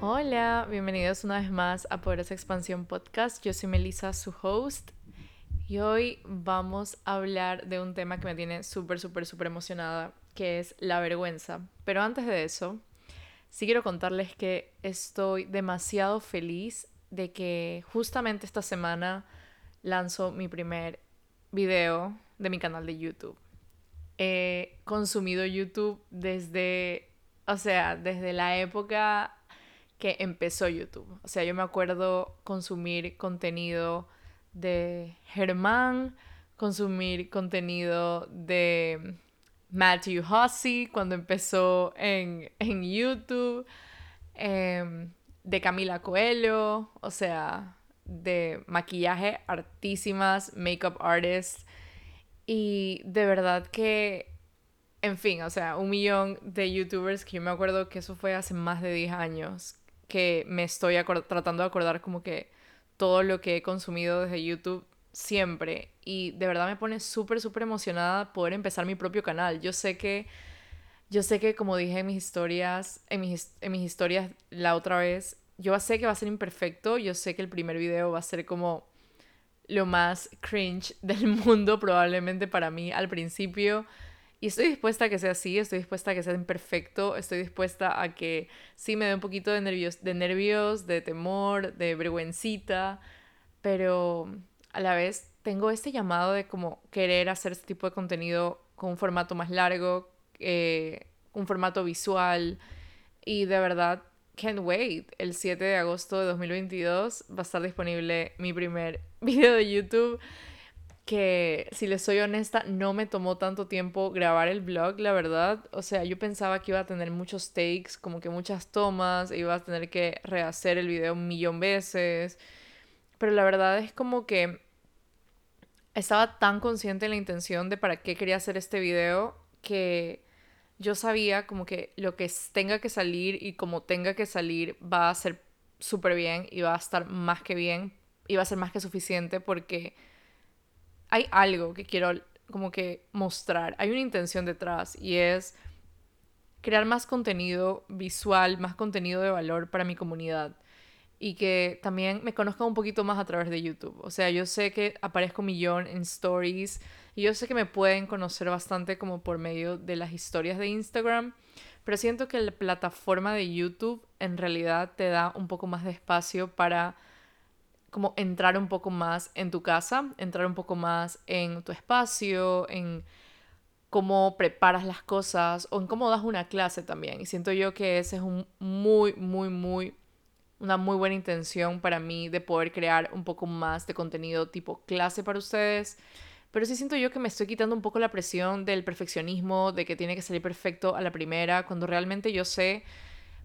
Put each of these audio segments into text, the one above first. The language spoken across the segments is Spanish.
Hola, bienvenidos una vez más a Poderosa Expansión Podcast. Yo soy Melissa, su host, y hoy vamos a hablar de un tema que me tiene súper, súper, súper emocionada, que es la vergüenza. Pero antes de eso, sí quiero contarles que estoy demasiado feliz de que justamente esta semana lanzo mi primer video de mi canal de YouTube. He consumido YouTube desde, o sea, desde la época que empezó YouTube. O sea, yo me acuerdo consumir contenido de Germán, consumir contenido de Matthew Hussey cuando empezó en, YouTube, em, de Camila Coelho, o sea, de maquillaje artísimas, makeup artists. Y de verdad que, en fin, o sea, un millón de youtubers que yo me acuerdo que eso fue hace más de 10 años, que me estoy tratando de acordar como que todo lo que he consumido desde YouTube siempre. Y de verdad me pone súper, súper emocionada poder empezar mi propio canal. Yo sé que, yo sé que como dije en mis historias, en mis, en mis historias la otra vez, yo sé que va a ser imperfecto. Yo sé que el primer video va a ser como lo más cringe del mundo probablemente para mí al principio. Y estoy dispuesta a que sea así, estoy dispuesta a que sea imperfecto, estoy dispuesta a que sí me dé un poquito de nervios, de nervios, de temor, de vergüencita, pero a la vez tengo este llamado de como querer hacer este tipo de contenido con un formato más largo, eh, un formato visual y de verdad can't wait. El 7 de agosto de 2022 va a estar disponible mi primer video de YouTube que si les soy honesta no me tomó tanto tiempo grabar el vlog, la verdad. O sea, yo pensaba que iba a tener muchos takes, como que muchas tomas, e iba a tener que rehacer el video un millón veces. Pero la verdad es como que estaba tan consciente en la intención de para qué quería hacer este video que yo sabía como que lo que tenga que salir y como tenga que salir va a ser súper bien y va a estar más que bien y va a ser más que suficiente porque hay algo que quiero como que mostrar, hay una intención detrás y es crear más contenido visual, más contenido de valor para mi comunidad y que también me conozcan un poquito más a través de YouTube. O sea, yo sé que aparezco millón en stories y yo sé que me pueden conocer bastante como por medio de las historias de Instagram, pero siento que la plataforma de YouTube en realidad te da un poco más de espacio para como entrar un poco más en tu casa, entrar un poco más en tu espacio, en cómo preparas las cosas o en cómo das una clase también. Y siento yo que ese es un muy, muy, muy, una muy buena intención para mí de poder crear un poco más de contenido tipo clase para ustedes. Pero sí siento yo que me estoy quitando un poco la presión del perfeccionismo, de que tiene que salir perfecto a la primera, cuando realmente yo sé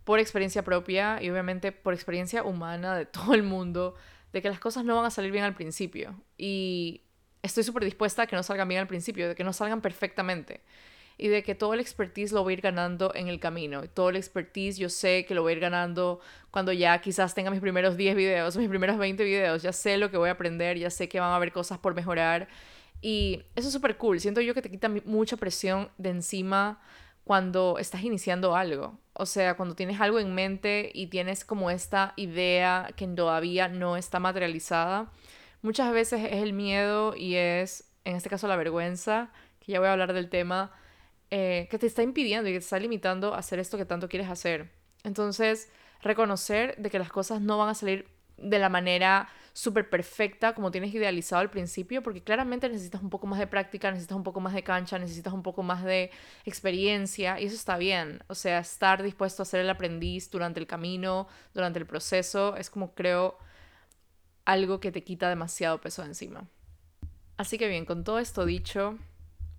por experiencia propia y obviamente por experiencia humana de todo el mundo, de que las cosas no van a salir bien al principio. Y estoy súper dispuesta a que no salgan bien al principio, de que no salgan perfectamente. Y de que todo el expertise lo voy a ir ganando en el camino. Todo el expertise yo sé que lo voy a ir ganando cuando ya quizás tenga mis primeros 10 videos, mis primeros 20 videos. Ya sé lo que voy a aprender, ya sé que van a haber cosas por mejorar. Y eso es súper cool. Siento yo que te quita mucha presión de encima cuando estás iniciando algo. O sea, cuando tienes algo en mente y tienes como esta idea que todavía no está materializada, muchas veces es el miedo y es, en este caso, la vergüenza, que ya voy a hablar del tema, eh, que te está impidiendo y que te está limitando a hacer esto que tanto quieres hacer. Entonces, reconocer de que las cosas no van a salir de la manera súper perfecta como tienes idealizado al principio, porque claramente necesitas un poco más de práctica, necesitas un poco más de cancha, necesitas un poco más de experiencia y eso está bien. O sea, estar dispuesto a ser el aprendiz durante el camino, durante el proceso, es como creo algo que te quita demasiado peso de encima. Así que bien, con todo esto dicho,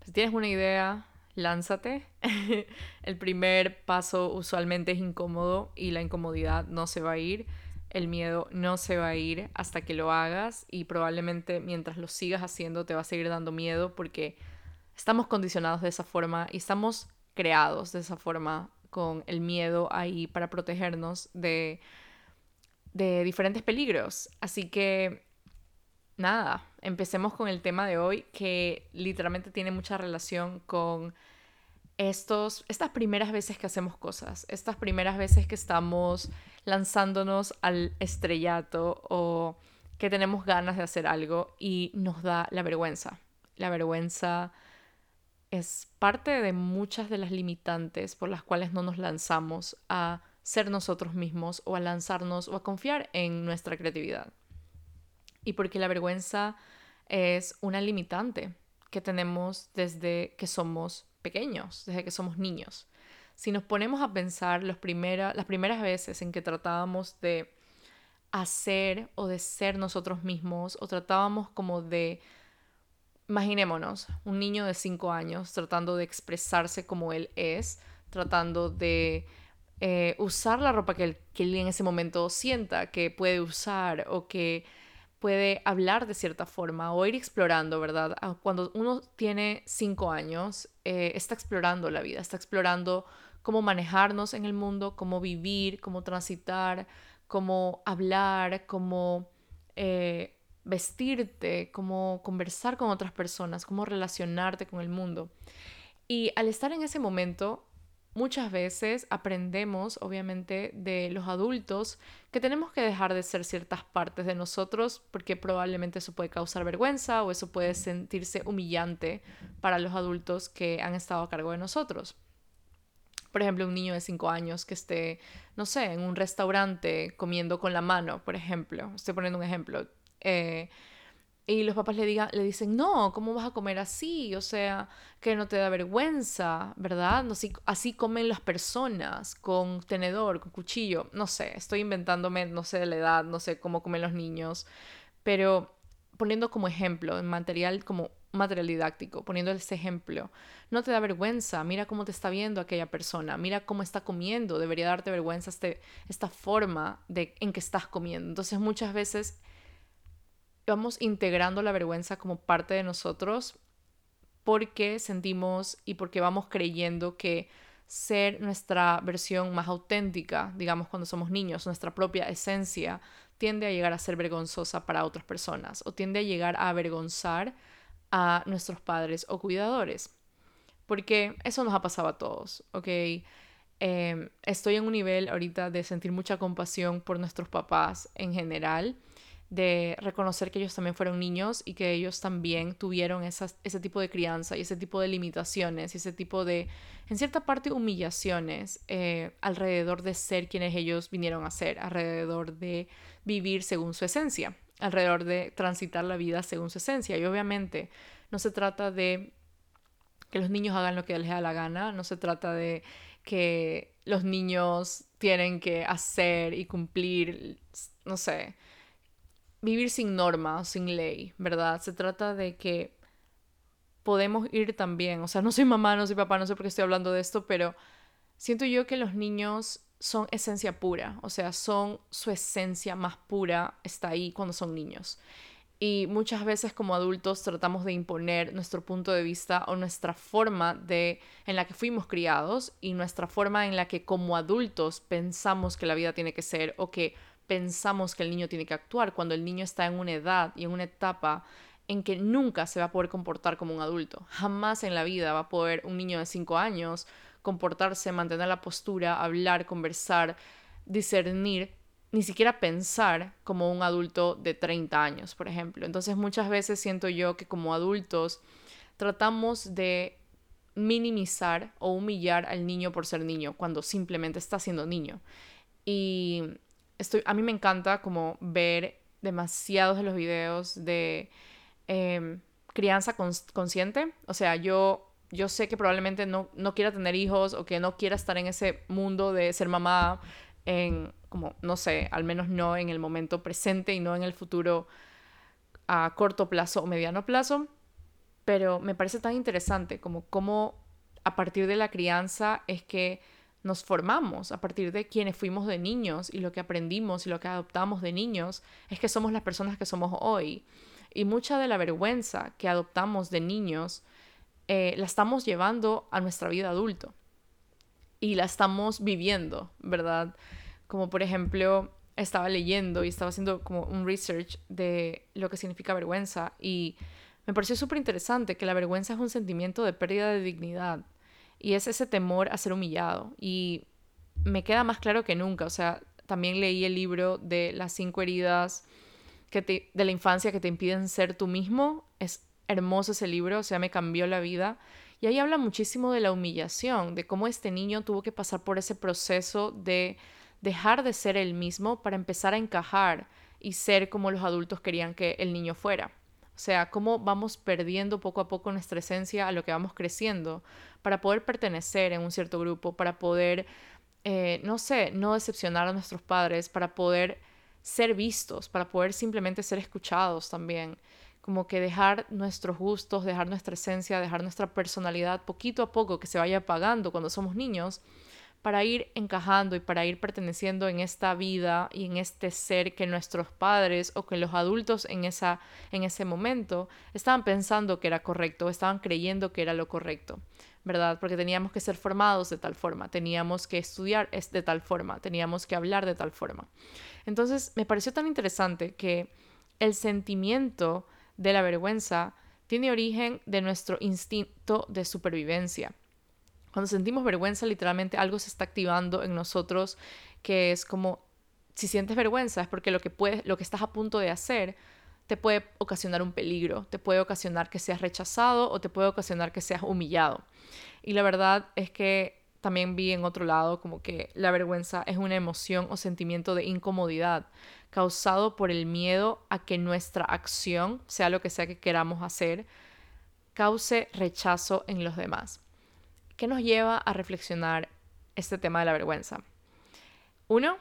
si tienes una idea, lánzate. el primer paso usualmente es incómodo y la incomodidad no se va a ir el miedo no se va a ir hasta que lo hagas y probablemente mientras lo sigas haciendo te va a seguir dando miedo porque estamos condicionados de esa forma y estamos creados de esa forma con el miedo ahí para protegernos de, de diferentes peligros. Así que nada, empecemos con el tema de hoy que literalmente tiene mucha relación con estos, estas primeras veces que hacemos cosas, estas primeras veces que estamos lanzándonos al estrellato o que tenemos ganas de hacer algo y nos da la vergüenza. La vergüenza es parte de muchas de las limitantes por las cuales no nos lanzamos a ser nosotros mismos o a lanzarnos o a confiar en nuestra creatividad. Y porque la vergüenza es una limitante que tenemos desde que somos pequeños, desde que somos niños. Si nos ponemos a pensar las primeras veces en que tratábamos de hacer o de ser nosotros mismos o tratábamos como de, imaginémonos, un niño de 5 años tratando de expresarse como él es, tratando de eh, usar la ropa que que él en ese momento sienta que puede usar o que puede hablar de cierta forma o ir explorando, ¿verdad? Ah, cuando uno tiene cinco años, eh, está explorando la vida, está explorando cómo manejarnos en el mundo, cómo vivir, cómo transitar, cómo hablar, cómo eh, vestirte, cómo conversar con otras personas, cómo relacionarte con el mundo. Y al estar en ese momento, muchas veces aprendemos, obviamente, de los adultos que tenemos que dejar de ser ciertas partes de nosotros porque probablemente eso puede causar vergüenza o eso puede sentirse humillante para los adultos que han estado a cargo de nosotros. Por ejemplo, un niño de 5 años que esté, no sé, en un restaurante comiendo con la mano, por ejemplo. Estoy poniendo un ejemplo. Eh, y los papás le, digan, le dicen, no, ¿cómo vas a comer así? O sea, que no te da vergüenza, ¿verdad? No, así, así comen las personas, con tenedor, con cuchillo. No sé, estoy inventándome, no sé de la edad, no sé cómo comen los niños, pero poniendo como ejemplo, en material como material didáctico, poniendo ese ejemplo, no te da vergüenza, mira cómo te está viendo aquella persona, mira cómo está comiendo, debería darte vergüenza este, esta forma de, en que estás comiendo. Entonces muchas veces vamos integrando la vergüenza como parte de nosotros porque sentimos y porque vamos creyendo que ser nuestra versión más auténtica, digamos cuando somos niños, nuestra propia esencia, tiende a llegar a ser vergonzosa para otras personas o tiende a llegar a avergonzar a nuestros padres o cuidadores. Porque eso nos ha pasado a todos, ¿ok? Em, estoy en un nivel ahorita de sentir mucha compasión por nuestros papás en general de reconocer que ellos también fueron niños y que ellos también tuvieron ese tipo de crianza y ese tipo de limitaciones y ese tipo de, en cierta parte, humillaciones eh, alrededor de ser quienes ellos vinieron a ser, alrededor de vivir según su esencia, alrededor de transitar la vida según su esencia. Y obviamente no se trata de que los niños hagan lo que les da la gana, no se trata de que los niños tienen que hacer y cumplir, no sé, vivir sin norma, sin ley, ¿verdad? Se trata de que podemos ir también, o sea, no soy mamá, no soy papá, no sé por qué estoy hablando de esto, pero siento yo que los niños son esencia pura, o sea, son su esencia más pura, está ahí cuando son niños. Y muchas veces como adultos tratamos de imponer nuestro punto de vista o nuestra forma de en la que fuimos criados y nuestra forma en la que como adultos pensamos que la vida tiene que ser o que pensamos que el niño tiene que actuar cuando el niño está en una edad y en una etapa en que nunca se va a poder comportar como un adulto. Jamás en la vida va a poder un niño de 5 años comportarse, mantener la postura, hablar, conversar, discernir, ni siquiera pensar como un adulto de 30 años, por ejemplo. Entonces muchas veces siento yo que como adultos tratamos de minimizar o humillar al niño por ser niño cuando simplemente está siendo niño. Y estoy, a mí me encanta como ver demasiados de los videos de em, crianza consciente. O sea, yo, yo sé que probablemente no, no quiera tener hijos o que no quiera estar en ese mundo de ser mamá en, como, no sé, al menos no en el momento presente y no en el futuro a corto plazo o mediano plazo. Pero me parece tan interesante como cómo a partir de la crianza es que nos formamos a partir de quienes fuimos de niños y lo que aprendimos y lo que adoptamos de niños es que somos las personas que somos hoy. Y mucha de la vergüenza que adoptamos de niños eh, la estamos llevando a nuestra vida adulto y la estamos viviendo, ¿verdad? Como por ejemplo, estaba leyendo y estaba haciendo como un research de lo que significa vergüenza y me pareció súper interesante que la vergüenza es un sentimiento de pérdida de dignidad y es ese temor a ser humillado. Y me queda más claro que nunca, o sea, también leí el libro de las cinco heridas que de la infancia que te impiden ser tú mismo. Es hermoso ese libro, o sea, me cambió la vida. Y ahí habla muchísimo de la humillación, de cómo este niño tuvo que pasar por ese proceso de dejar de ser el mismo para empezar a encajar y ser como los adultos querían que el niño fuera. O sea, cómo vamos perdiendo poco a poco nuestra esencia a lo que vamos creciendo para poder pertenecer en un cierto grupo, para poder, eh, no sé, no decepcionar a nuestros padres, para poder ser vistos, para poder simplemente ser escuchados también. Como que dejar nuestros gustos, dejar nuestra esencia, dejar nuestra personalidad poquito a poco que se vaya apagando cuando somos niños para ir encajando y para ir perteneciendo en esta vida y en este ser que nuestros padres o que los adultos en, esa, en ese momento estaban pensando que era correcto, estaban creyendo que era lo correcto, ¿verdad? Porque teníamos que ser formados de tal forma, teníamos que estudiar de tal forma, teníamos que hablar de tal forma. Entonces me pareció tan interesante que el sentimiento de la vergüenza tiene origen de nuestro instinto de supervivencia cuando sentimos vergüenza, literalmente algo se está activando en nosotros que es como, si sientes vergüenza es porque lo que, puedes, lo que estás a punto de hacer te puede ocasionar un peligro, te puede ocasionar que seas rechazado o te puede ocasionar que seas humillado. Y la verdad es que también vi en otro lado como que la vergüenza es una emoción o sentimiento de incomodidad causado por el miedo a que nuestra acción, sea lo que sea que queramos hacer, cause rechazo en los demás. ¿Qué nos lleva a reflexionar este tema de la vergüenza? Uno,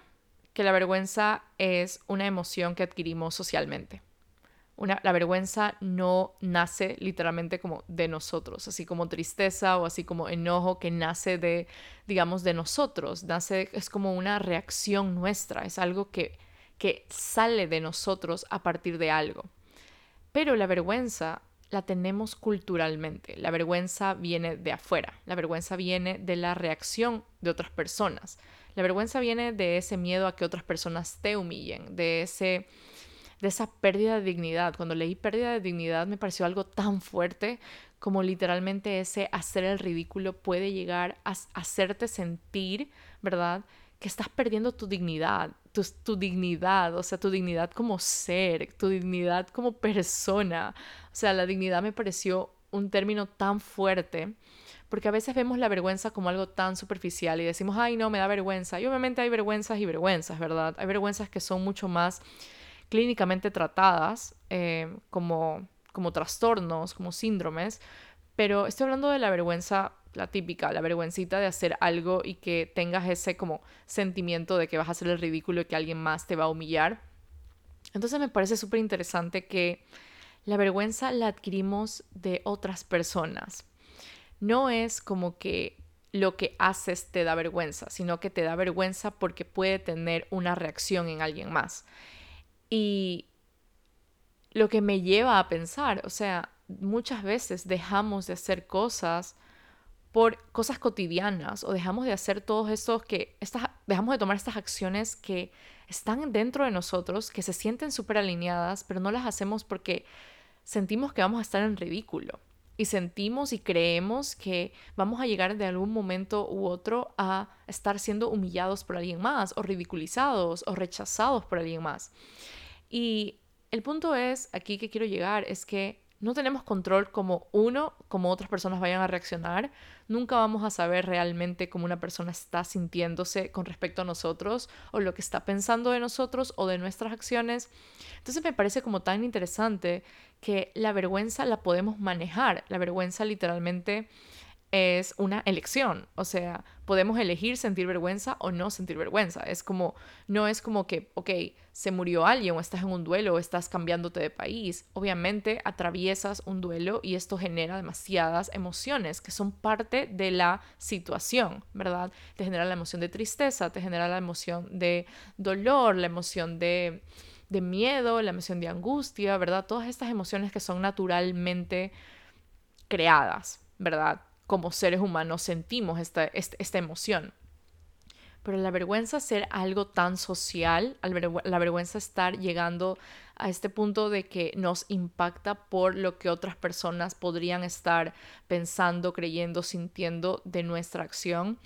que la vergüenza es una emoción que adquirimos socialmente. Una, la vergüenza no nace literalmente como de nosotros, así como tristeza o así como enojo que nace de, digamos, de nosotros. Nace, es como una reacción nuestra, es algo que, que sale de nosotros a partir de algo. Pero la vergüenza la tenemos culturalmente. La vergüenza viene de afuera, la vergüenza viene de la reacción de otras personas. La vergüenza viene de ese miedo a que otras personas te humillen, de ese de esa pérdida de dignidad. Cuando leí pérdida de dignidad me pareció algo tan fuerte como literalmente ese hacer el ridículo puede llegar a hacerte sentir, ¿verdad? Que estás perdiendo tu dignidad, tu, dignidad, o sea, tu dignidad como ser, tu dignidad como persona. O sea, la dignidad me pareció un término tan fuerte, porque a veces vemos la vergüenza como algo tan superficial y decimos, ay, no, me da vergüenza. Y obviamente hay vergüenzas y vergüenzas, ¿verdad? Hay vergüenzas que son mucho más clínicamente tratadas eh, como, como trastornos, como síndromes, pero estoy hablando de la vergüenza la típica, la vergüencita de hacer algo y que tengas ese como sentimiento de que vas a hacer el ridículo y que alguien más te va a humillar. Entonces me parece súper interesante que la vergüenza la adquirimos de otras personas. No es como que lo que haces te da vergüenza, sino que te da vergüenza porque puede tener una reacción en alguien más. Y lo que me lleva a pensar, o sea, muchas veces dejamos de hacer cosas por cosas cotidianas o dejamos de hacer todos estos que, estas, dejamos de tomar estas acciones que están dentro de nosotros, que se sienten súper alineadas, pero no las hacemos porque sentimos que vamos a estar en ridículo y sentimos y creemos que vamos a llegar de algún momento u otro a estar siendo humillados por alguien más o ridiculizados o rechazados por alguien más. Y el punto es, aquí que quiero llegar, es que no tenemos control como uno, como otras personas vayan a reaccionar. Nunca vamos a saber realmente cómo una persona está sintiéndose con respecto a nosotros o lo que está pensando de nosotros o de nuestras acciones. Entonces me parece como tan interesante que la vergüenza la podemos manejar. La vergüenza literalmente es una elección, o sea, podemos elegir sentir vergüenza o no sentir vergüenza. Es como, no es como que, ok, se murió alguien o estás en un duelo o estás cambiándote de país. Obviamente atraviesas un duelo y esto genera demasiadas emociones que son parte de la situación, ¿verdad? Te genera la emoción de tristeza, te genera la emoción de dolor, la emoción de, de miedo, la emoción de angustia, ¿verdad? Todas estas emociones que son naturalmente creadas, ¿verdad? Como seres humanos sentimos esta, esta, emoción. Pero la vergüenza ser algo tan social, la vergüenza estar llegando a este punto de que nos impacta por lo que otras personas podrían estar pensando, creyendo, sintiendo de nuestra acción,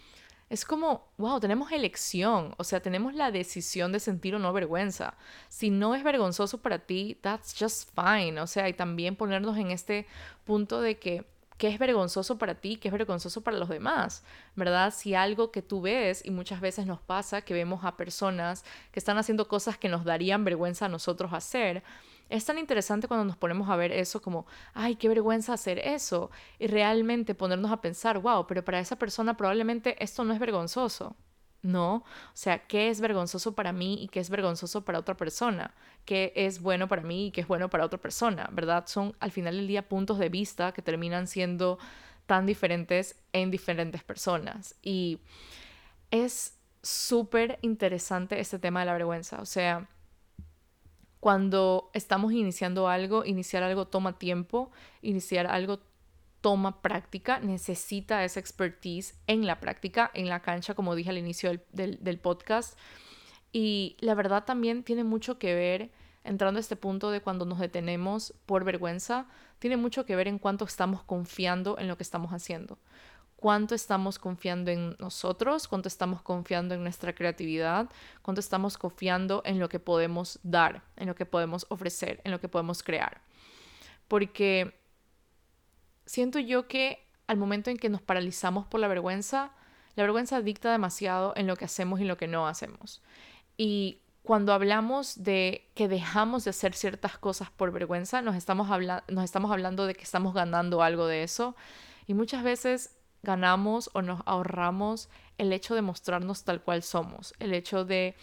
es como, wow, tenemos elección, o sea, tenemos la decisión de sentir o no vergüenza. Si no es vergonzoso para ti, that's just fine, o sea, y también ponernos en este punto de que qué es vergonzoso para ti, qué es vergonzoso para los demás, ¿verdad? Si algo que tú ves, y muchas veces nos pasa que vemos a personas que están haciendo cosas que nos darían vergüenza a nosotros hacer, es tan interesante cuando nos ponemos a ver eso como, ay, qué vergüenza hacer eso, y realmente ponernos a pensar, wow, pero para esa persona probablemente esto no es vergonzoso. No, o sea, ¿qué es vergonzoso para mí y qué es vergonzoso para otra persona? ¿Qué es bueno para mí y qué es bueno para otra persona? ¿Verdad? Son al final del día puntos de vista que terminan siendo tan diferentes en diferentes personas. Y es súper interesante este tema de la vergüenza. O sea, cuando estamos iniciando algo, iniciar algo toma tiempo, iniciar algo toma práctica, necesita esa expertise en la práctica, en la cancha, como dije al inicio del, podcast. Y la verdad también tiene mucho que ver, entrando a este punto de cuando nos detenemos por vergüenza, tiene mucho que ver en cuánto estamos confiando en lo que estamos haciendo. Cuánto estamos confiando en nosotros, cuánto estamos confiando en nuestra creatividad, cuánto estamos confiando en lo que podemos dar, en lo que podemos ofrecer, en lo que podemos crear. Porque siento yo que al momento en que nos paralizamos por la vergüenza, la vergüenza dicta demasiado en lo que hacemos y lo que no hacemos. Y cuando hablamos de que dejamos de hacer ciertas cosas por vergüenza, nos estamos, nos estamos hablando de que estamos ganando algo de eso. Y muchas veces ganamos o nos ahorramos el hecho de mostrarnos tal cual somos, el hecho de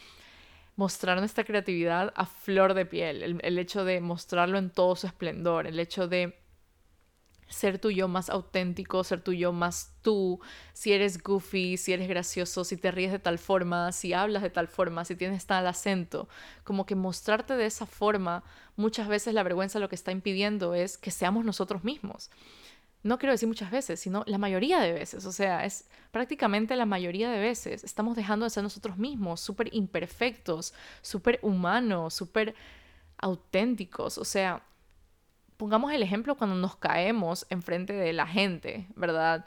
mostrar nuestra creatividad a flor de piel, el hecho de mostrarlo en todo su esplendor, el hecho de ser tu yo más auténtico, ser tu yo más tú, si eres goofy, si eres gracioso, si te ríes de tal forma, si hablas de tal forma, si tienes tal acento, como que mostrarte de esa forma, muchas veces la vergüenza lo que está impidiendo es que seamos nosotros mismos. No quiero decir muchas veces, sino la mayoría de veces, o sea, es prácticamente la mayoría de veces estamos dejando de ser nosotros mismos, súper imperfectos, súper humanos, súper auténticos, o sea, pongamos el ejemplo cuando nos caemos enfrente de la gente, ¿verdad?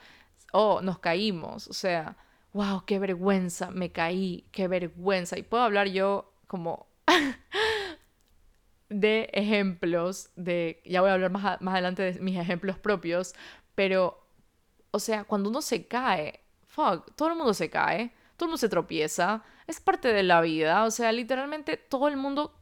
O nos caímos, o sea, wow, qué vergüenza, me caí, qué vergüenza. Y puedo hablar yo como de ejemplos, de, ya voy a hablar más, más adelante de mis ejemplos propios, pero, o sea, cuando uno se cae, fuck, todo el mundo se cae, todo el mundo se tropieza, es parte de la vida, o sea, literalmente todo el mundo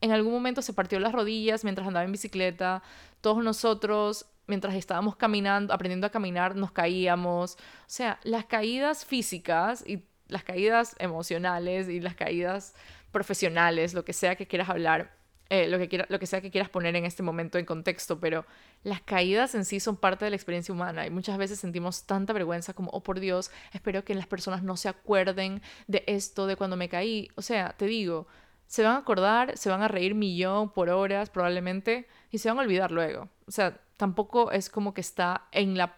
en algún momento se partió las rodillas mientras andaba en bicicleta. Todos nosotros, mientras estábamos caminando, aprendiendo a caminar, nos caíamos. O sea, las caídas físicas y las caídas emocionales y las caídas profesionales, lo que sea que quieras hablar, eh, lo, que quiera, lo que sea que quieras poner en este momento en contexto, pero las caídas en sí son parte de la experiencia humana y muchas veces sentimos tanta vergüenza como, oh por Dios, espero que las personas no se acuerden de esto, de cuando me caí. O sea, te digo, se van a acordar, se van a reír millón por horas probablemente y se van a olvidar luego. O sea, tampoco es como que está en la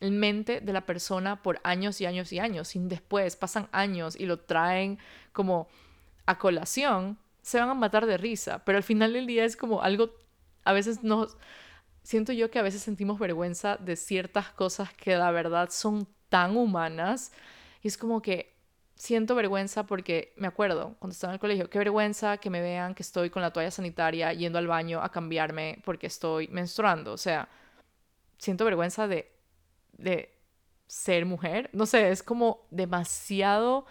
mente de la persona por años y años y años, sin después pasan años y lo traen como a colación, se van a matar de risa, pero al final del día es como algo, a veces nos, siento yo que a veces sentimos vergüenza de ciertas cosas que la verdad son tan humanas y es como que siento vergüenza porque me acuerdo cuando estaba en el colegio, qué vergüenza que me vean que estoy con la toalla sanitaria yendo al baño a cambiarme porque estoy menstruando. O sea, siento vergüenza de, de ser mujer. No sé, es como demasiado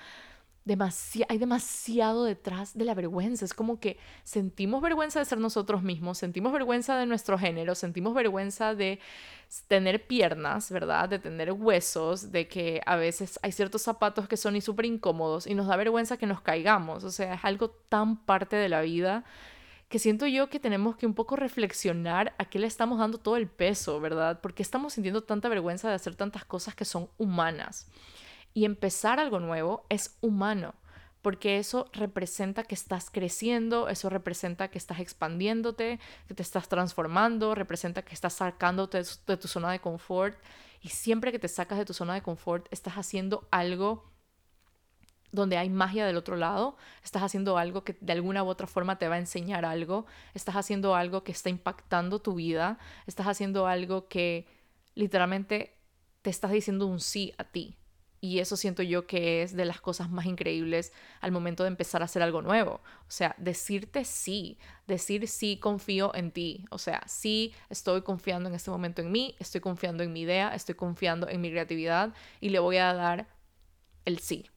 hay demasiado detrás de la vergüenza. Es como que sentimos vergüenza de ser nosotros mismos, sentimos vergüenza de nuestro género, sentimos vergüenza de tener piernas, ¿verdad? De tener huesos, de que a veces hay ciertos zapatos que son súper incómodos y nos da vergüenza que nos caigamos. O sea, es algo tan parte de la vida que siento yo que tenemos que un poco reflexionar a qué le estamos dando todo el peso, ¿verdad? Porque estamos sintiendo tanta vergüenza de hacer tantas cosas que son humanas. Y empezar algo nuevo es humano, porque eso representa que estás creciendo, eso representa que estás expandiéndote, que te estás transformando, representa que estás sacándote de tu zona de confort. Y siempre que te sacas de tu zona de confort, estás haciendo algo donde hay magia del otro lado, estás haciendo algo que de alguna u otra forma te va a enseñar algo, estás haciendo algo que está impactando tu vida, estás haciendo algo que literalmente te estás diciendo un sí a ti, Y eso siento yo que es de las cosas más increíbles al momento de empezar a hacer algo nuevo. O sea, decirte sí, decir sí confío en ti. O sea, sí estoy confiando en este momento en mí, estoy confiando en mi idea, estoy confiando en mi creatividad y le voy a dar el sí.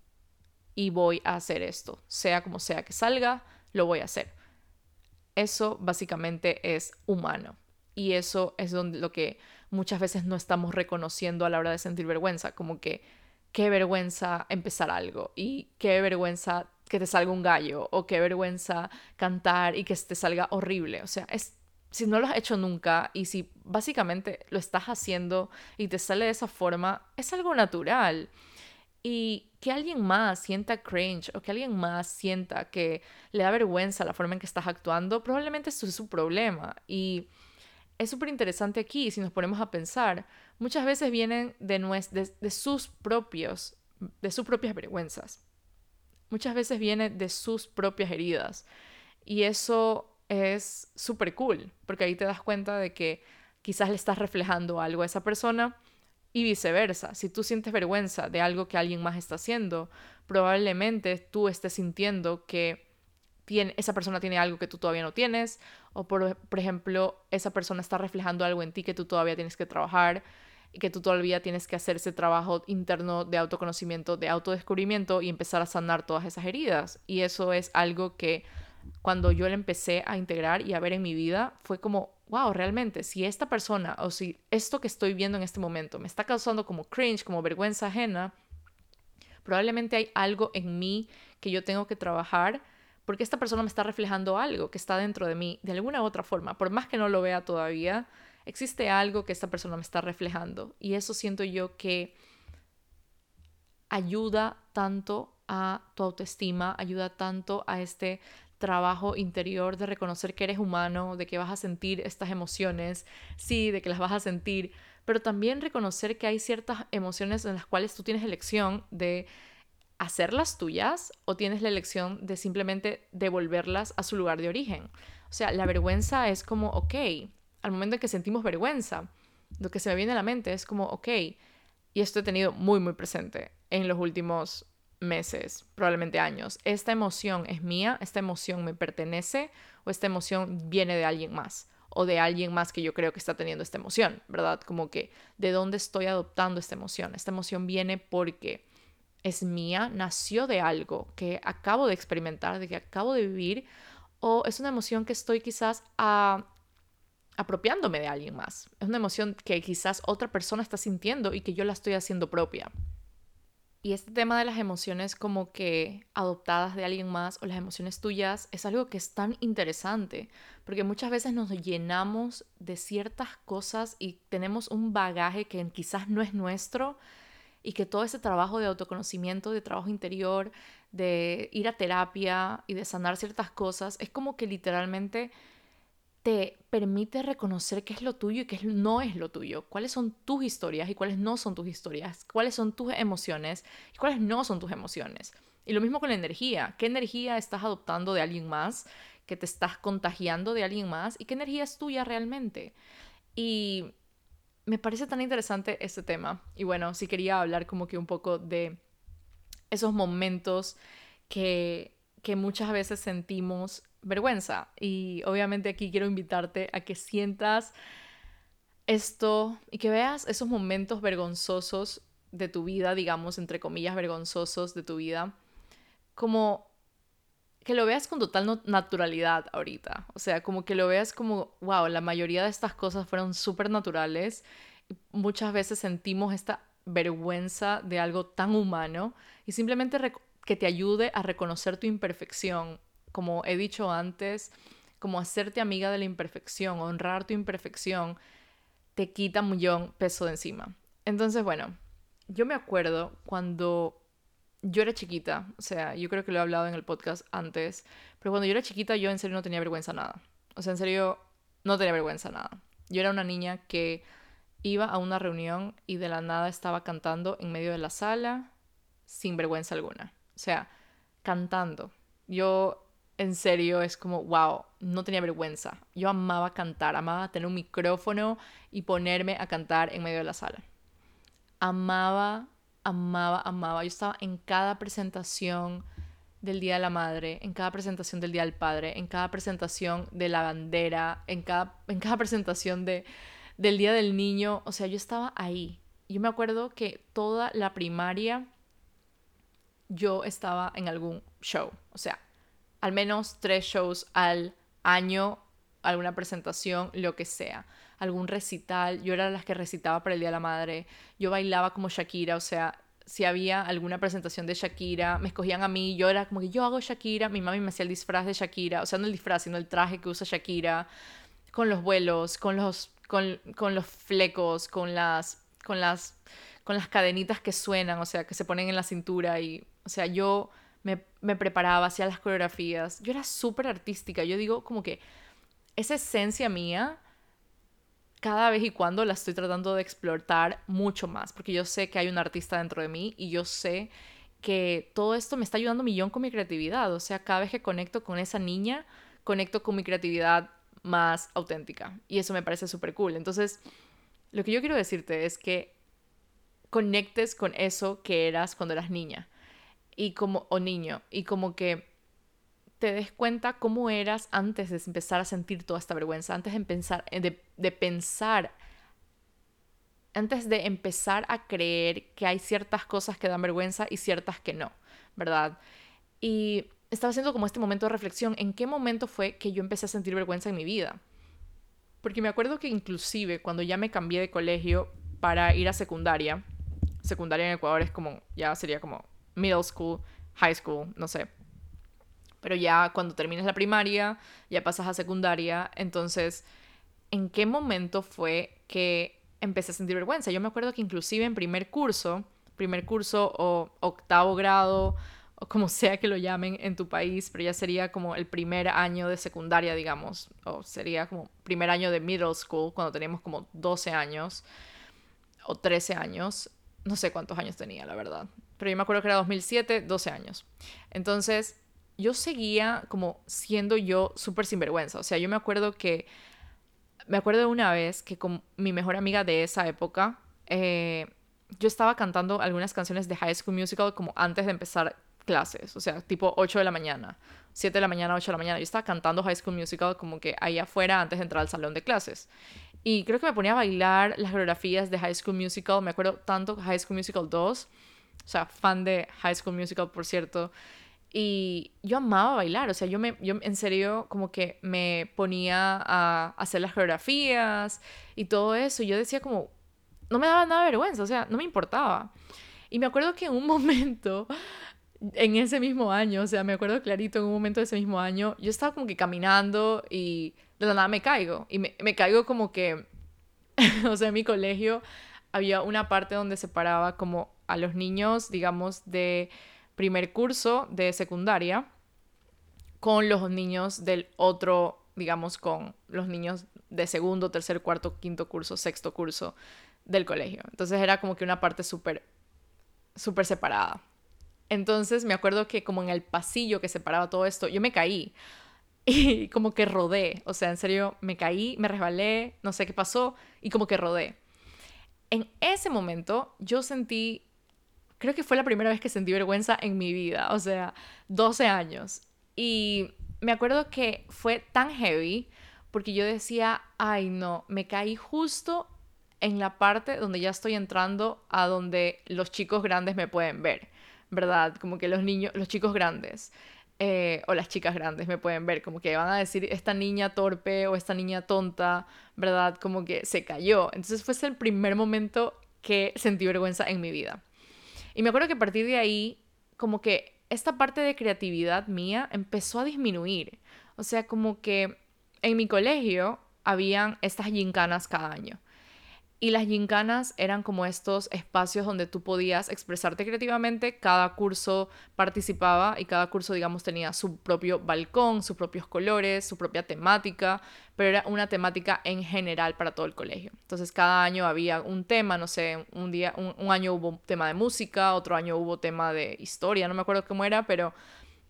Y voy a hacer esto. Sea como sea que salga, lo voy a hacer. Eso básicamente es humano. Y eso es donde, lo que muchas veces no estamos reconociendo a la hora de sentir vergüenza. Como que qué vergüenza empezar algo y qué vergüenza que te salga un gallo o qué vergüenza cantar y que te salga horrible. O sea, es si no lo has hecho nunca y si básicamente lo estás haciendo y te sale de esa forma, es algo natural. Y que alguien más sienta cringe o que alguien más sienta que le da vergüenza la forma en que estás actuando, probablemente eso es su problema. Y es súper interesante aquí, si nos ponemos a pensar, muchas veces vienen de, de, sus propios, de sus propias vergüenzas. Muchas veces viene de sus propias heridas. Y eso es súper cool, porque ahí te das cuenta de que quizás le estás reflejando algo a esa persona y viceversa. Si tú sientes vergüenza de algo que alguien más está haciendo, probablemente tú estés sintiendo que tiene, esa persona tiene algo que tú todavía no tienes, o por, por ejemplo, esa persona está reflejando algo en ti que tú todavía tienes que trabajar y que tú todavía tienes que hacer ese trabajo interno de autoconocimiento, de autodescubrimiento y empezar a sanar todas esas heridas. Y eso es algo que cuando yo le empecé a integrar y a ver en mi vida, fue como, wow, realmente, si esta persona o si esto que estoy viendo en este momento me está causando como cringe, como vergüenza ajena, probablemente hay algo en mí que yo tengo que trabajar porque esta persona me está reflejando algo que está dentro de mí de alguna u otra forma, por más que no lo vea todavía, existe algo que esta persona me está reflejando. Y eso siento yo que ayuda tanto a tu autoestima, ayuda tanto a este trabajo interior de reconocer que eres humano, de que vas a sentir estas emociones, sí, de que las vas a sentir, pero también reconocer que hay ciertas emociones en las cuales tú tienes elección de hacerlas tuyas o tienes la elección de simplemente devolverlas a su lugar de origen. O sea, la vergüenza es como, ok, al momento en que sentimos vergüenza, lo que se me viene a la mente es como, ok, y esto he tenido muy, muy presente en los últimos meses, probablemente años. ¿Esta emoción es mía? ¿Esta emoción me pertenece? ¿O esta emoción viene de alguien más? O de alguien más que yo creo que está teniendo esta emoción, ¿verdad? Como que, ¿de dónde estoy adoptando esta emoción? Esta emoción viene porque es mía, nació de algo que acabo de experimentar, de que acabo de vivir, o es una emoción que estoy quizás a, apropiándome de alguien más. Es una emoción que quizás otra persona está sintiendo y que yo la estoy haciendo propia. Y este tema de las emociones como que adoptadas de alguien más o las emociones tuyas es algo que es tan interesante, porque muchas veces nos llenamos de ciertas cosas y tenemos un bagaje que quizás no es nuestro y que todo ese trabajo de autoconocimiento, de trabajo interior, de ir a terapia y de sanar ciertas cosas, es como que literalmente te permite reconocer qué es lo tuyo y qué no es lo tuyo, cuáles son tus historias y cuáles no son tus historias, cuáles son tus emociones y cuáles no son tus emociones. Y lo mismo con la energía, qué energía estás adoptando de alguien más, que te estás contagiando de alguien más y qué energía es tuya realmente. Y me parece tan interesante este tema. Y bueno, sí quería hablar como que un poco de esos momentos que, que muchas veces sentimos vergüenza. Y obviamente aquí quiero invitarte a que sientas esto y que veas esos momentos vergonzosos de tu vida, digamos, entre comillas, vergonzosos de tu vida, como que lo veas con total naturalidad ahorita. O sea, como que lo veas como, wow, la mayoría de estas cosas fueron súper naturales. Muchas veces sentimos esta vergüenza de algo tan humano y simplemente que te ayude a reconocer tu imperfección como he dicho antes, como hacerte amiga de la imperfección, honrar tu imperfección, te quita un millón peso de encima. Entonces, bueno, yo me acuerdo cuando yo era chiquita, o sea, yo creo que lo he hablado en el podcast antes, pero cuando yo era chiquita yo en serio no tenía vergüenza nada. O sea, en serio no tenía vergüenza nada. Yo era una niña que iba a una reunión y de la nada estaba cantando en medio de la sala sin vergüenza alguna. O sea, cantando. Yo en serio es como, wow, no tenía vergüenza. Yo amaba cantar, amaba tener un micrófono y ponerme a cantar en medio de la sala. Amaba, amaba, amaba. Yo estaba en cada presentación del Día de la Madre, en cada presentación del Día del Padre, en cada presentación de la bandera, en cada, en cada presentación de, del Día del Niño. O sea, yo estaba ahí. Yo me acuerdo que toda la primaria yo estaba en algún show. O sea, al menos tres shows al año, alguna presentación, lo que sea. Algún recital. Yo era la que recitaba para el Día de la Madre. Yo bailaba como Shakira. O sea, si había alguna presentación de Shakira, me escogían a mí, yo era como que yo hago Shakira, mi mami me hacía el disfraz de Shakira, o sea, no el disfraz, sino el traje que usa Shakira, con los vuelos, con los, con, con los flecos, con las, con las, con las cadenitas que suenan, o sea, que se ponen en la cintura y, o sea, yo me, me preparaba, hacía las coreografías, yo era súper artística, yo digo como que esa esencia mía cada vez y cuando la estoy tratando de explotar mucho más, porque yo sé que hay un artista dentro de mí y yo sé que todo esto me está ayudando millón con mi creatividad, o sea, cada vez que conecto con esa niña, conecto con mi creatividad más auténtica. Y eso me parece súper cool. Entonces, lo que yo quiero decirte es que conectes con eso que eras cuando eras niña y como o niño y como que te des cuenta cómo eras antes de empezar a sentir toda esta vergüenza, antes de pensar, eh, de, de pensar, antes de empezar a creer que hay ciertas cosas que dan vergüenza y ciertas que no, ¿verdad? Y estaba haciendo como este momento de reflexión, ¿en qué momento fue que yo empecé a sentir vergüenza en mi vida? Porque me acuerdo que inclusive cuando ya me cambié de colegio para ir a secundaria, secundaria en Ecuador es como, ya sería como middle school, high school, no sé. Pero ya cuando terminas la primaria, ya pasas a secundaria, entonces, ¿en qué momento fue que empecé a sentir vergüenza? Yo me acuerdo que inclusive en primer curso, primer curso o octavo grado, o como sea que lo llamen en tu país, pero ya sería como el primer año de secundaria, digamos, o sería como primer año de middle school, cuando teníamos como 12 años o 13 años, no sé cuántos años tenía, la verdad, pero yo me acuerdo que era 2007, 12 años. Entonces, yo seguía como siendo yo súper sinvergüenza. O sea, yo me acuerdo que, me acuerdo de una vez que con mi mejor amiga de esa época, eh, yo estaba cantando algunas canciones de High School Musical como antes de empezar clases, o sea, tipo 8 de la mañana, 7 de la mañana, 8 de la mañana. Yo estaba cantando High School Musical como que ahí afuera antes de entrar al salón de clases. Y creo que me ponía a bailar las coreografías de High School Musical. Me acuerdo tanto High School Musical 2, o sea, fan de High School Musical, por cierto. Y yo amaba bailar, o sea, yo, me, yo en serio como que me ponía a hacer las coreografías y todo eso. Y yo decía como, no me daba nada de vergüenza, o sea, no me importaba. Y me acuerdo que en un momento, en ese mismo año, o sea, me acuerdo clarito, en un momento de ese mismo año, yo estaba como que caminando y de la nada me caigo. Y me, me caigo como que, o sea, en mi colegio había una parte donde separaba como a los niños, digamos, de primer curso de secundaria con los niños del otro, digamos, con los niños de segundo, tercer, cuarto, quinto curso, sexto curso del colegio. Entonces era como que una parte súper, súper separada. Entonces me acuerdo que como en el pasillo que separaba todo esto, yo me caí y como que rodé, o sea, en serio, me caí, me resbalé, no sé qué pasó y como que rodé. En ese momento yo sentí creo que fue la primera vez que sentí vergüenza en mi vida, o sea, 12 años. Y me acuerdo que fue tan heavy porque yo decía, ay no, me caí justo en la parte donde ya estoy entrando a donde los chicos grandes me pueden ver, ¿verdad? Como que los niños, los chicos grandes. Eh, o las chicas grandes me pueden ver, como que van a decir esta niña torpe o esta niña tonta, ¿verdad? Como que se cayó. Entonces fue ese el primer momento que sentí vergüenza en mi vida. Y me acuerdo que a partir de ahí, como que esta parte de creatividad mía empezó a disminuir. O sea, como que en mi colegio habían estas gincanas cada año. Y las gincanas eran como estos espacios donde tú podías expresarte creativamente. Cada curso participaba y cada curso, digamos, tenía su propio balcón, sus propios colores, su propia temática, pero era una temática en general para todo el colegio. Entonces, cada año había un tema, no sé, un día, un, un año hubo tema de música, otro año hubo tema de historia, no me acuerdo cómo era, pero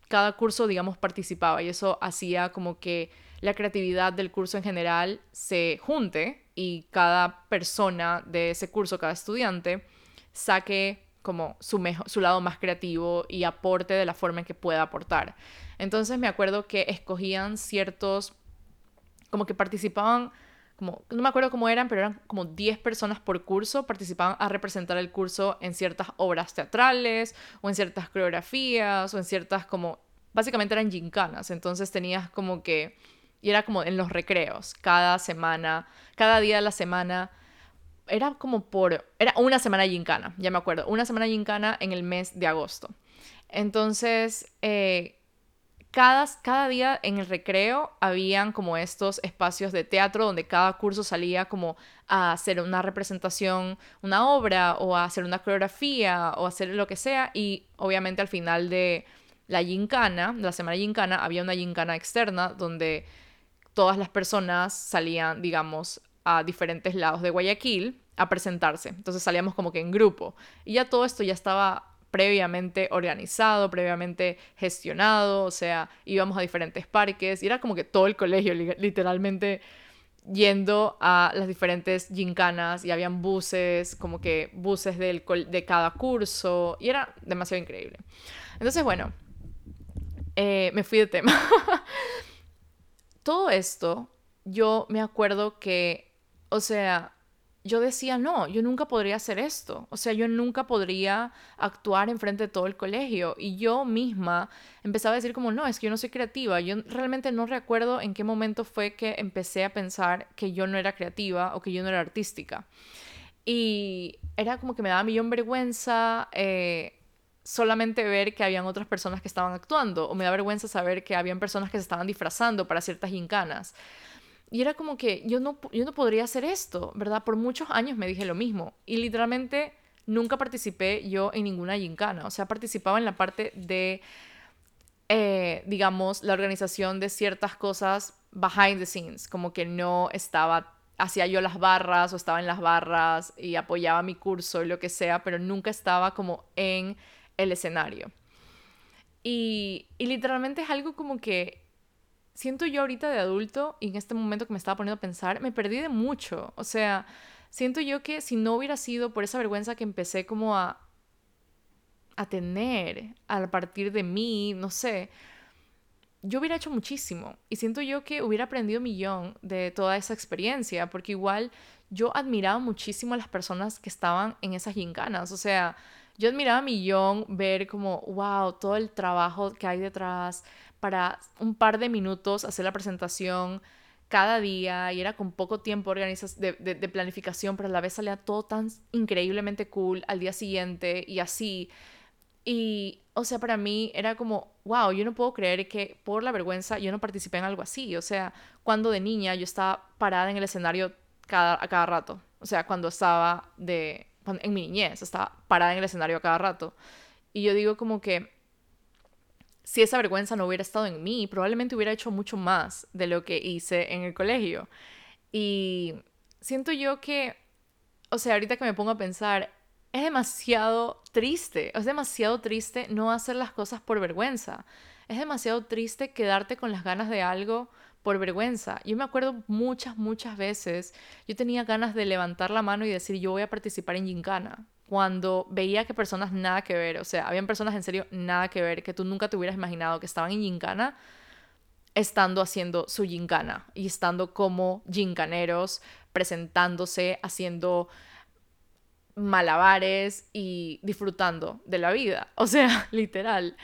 cada curso, digamos, participaba y eso hacía como que la creatividad del curso en general se junte y cada persona de ese curso, cada estudiante, saque como su, su lado más creativo y aporte de la forma en que pueda aportar. Entonces me acuerdo que escogían ciertos, como que participaban, como, no me acuerdo cómo eran, pero eran como 10 personas por curso, participaban a representar el curso en ciertas obras teatrales o en ciertas coreografías o en ciertas como, básicamente eran gincanas, entonces tenías como que, y era como en los recreos, cada semana, cada día de la semana era como por, era una semana gincana, ya me acuerdo, una semana gincana en el mes de agosto. Entonces, eh, cada, cada día en el recreo habían como estos espacios de teatro donde cada curso salía como a hacer una representación, una obra o a hacer una coreografía o hacer lo que sea y obviamente al final de la gincana, de la semana gincana, había una gincana externa donde todas las personas salían, digamos, a diferentes lados de Guayaquil a presentarse. Entonces salíamos como que en grupo. Y ya todo esto ya estaba previamente organizado, previamente gestionado, o sea, íbamos a diferentes parques y era como que todo el colegio literalmente yendo a las diferentes gincanas y habían buses, como que buses del, de cada curso y era demasiado increíble. Entonces, bueno, eh, me fui de tema. todo esto, yo me acuerdo que, o sea, yo decía, no, yo nunca podría hacer esto. O sea, yo nunca podría actuar enfrente de todo el colegio. Y yo misma empezaba a decir como, no, es que yo no soy creativa. Yo realmente no recuerdo en qué momento fue que empecé a pensar que yo no era creativa o que yo no era artística. Y era como que me daba millón vergüenza eh, solamente ver que habían otras personas que estaban actuando. O me da vergüenza saber que habían personas que se estaban disfrazando para ciertas gincanas. Y era como que yo no, yo no podría hacer esto, ¿verdad? Por muchos años me dije lo mismo. Y literalmente nunca participé yo en ninguna gincana. O sea, participaba en la parte de, eh, digamos, la organización de ciertas cosas behind the scenes. Como que no estaba, hacía yo las barras o estaba en las barras y apoyaba mi curso y lo que sea, pero nunca estaba como en el escenario. Y, y literalmente es algo como que siento yo ahorita de adulto y en este momento que me estaba poniendo a pensar, me perdí de mucho. O sea, siento yo que si no hubiera sido por esa vergüenza que empecé como a, a tener a partir de mí, no sé, yo hubiera hecho muchísimo. Y siento yo que hubiera aprendido millón de toda esa experiencia, porque igual yo admiraba muchísimo a las personas que estaban en esas gincanas. O sea, yo admiraba a millón ver como, wow, todo el trabajo que hay detrás, para un par de minutos hacer la presentación cada día y era con poco tiempo de, de, planificación, pero a la vez salía todo tan increíblemente cool al día siguiente y así. Y, o sea, para mí era como, wow, yo no puedo creer que por la vergüenza yo no participé en algo así. O sea, cuando de niña yo estaba parada en el escenario cada, a cada rato. O sea, cuando estaba de, en mi niñez, estaba parada en el escenario a cada rato. Y yo digo como que si esa vergüenza no hubiera estado en mí, probablemente hubiera hecho mucho más de lo que hice en el colegio. Y siento yo que, o sea, ahorita que me pongo a pensar, es demasiado triste, es demasiado triste no hacer las cosas por vergüenza. Es demasiado triste quedarte con las ganas de algo por vergüenza. Yo me acuerdo muchas, muchas veces, yo tenía ganas de levantar la mano y decir, yo voy a participar en Gincana cuando veía que personas nada que ver, o sea, habían personas en serio nada que ver, que tú nunca te hubieras imaginado que estaban en gincana, estando haciendo su gincana y estando como gincaneros, presentándose, haciendo malabares y disfrutando de la vida, o sea, literal.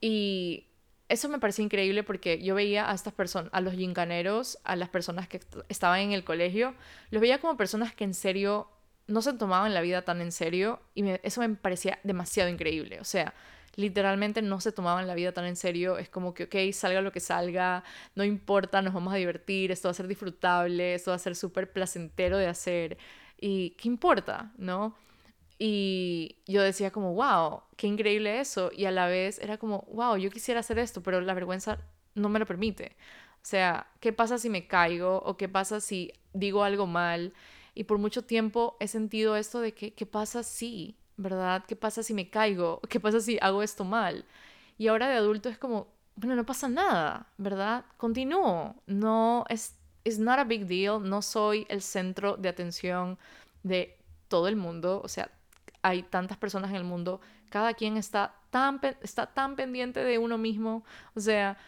Y eso me parecía increíble porque yo veía a estas personas, a los gincaneros, a las personas que estaban en el colegio, los veía como personas que en serio no se tomaban la vida tan en serio y eso me parecía demasiado increíble. O sea, literalmente no se tomaban la vida tan en serio. Es como que, ok, salga lo que salga, no importa, nos vamos a divertir, esto va a ser disfrutable, esto va a ser súper placentero de hacer. ¿Y qué importa? ¿No? Y yo decía como, wow, qué increíble eso. Y a la vez era como, wow, yo quisiera hacer esto, pero la vergüenza no me lo permite. O sea, ¿qué pasa si me caigo? ¿O qué pasa si digo algo mal? Y por mucho tiempo he sentido esto de que, ¿qué pasa si, verdad? ¿Qué pasa si me caigo? ¿Qué pasa si hago esto mal? Y ahora de adulto es como, bueno, no pasa nada, ¿verdad? Continúo. No es, es not a big deal. No soy el centro de atención de todo el mundo. O sea, hay tantas personas en el mundo, cada quien está tan, está tan pendiente de uno mismo, o sea,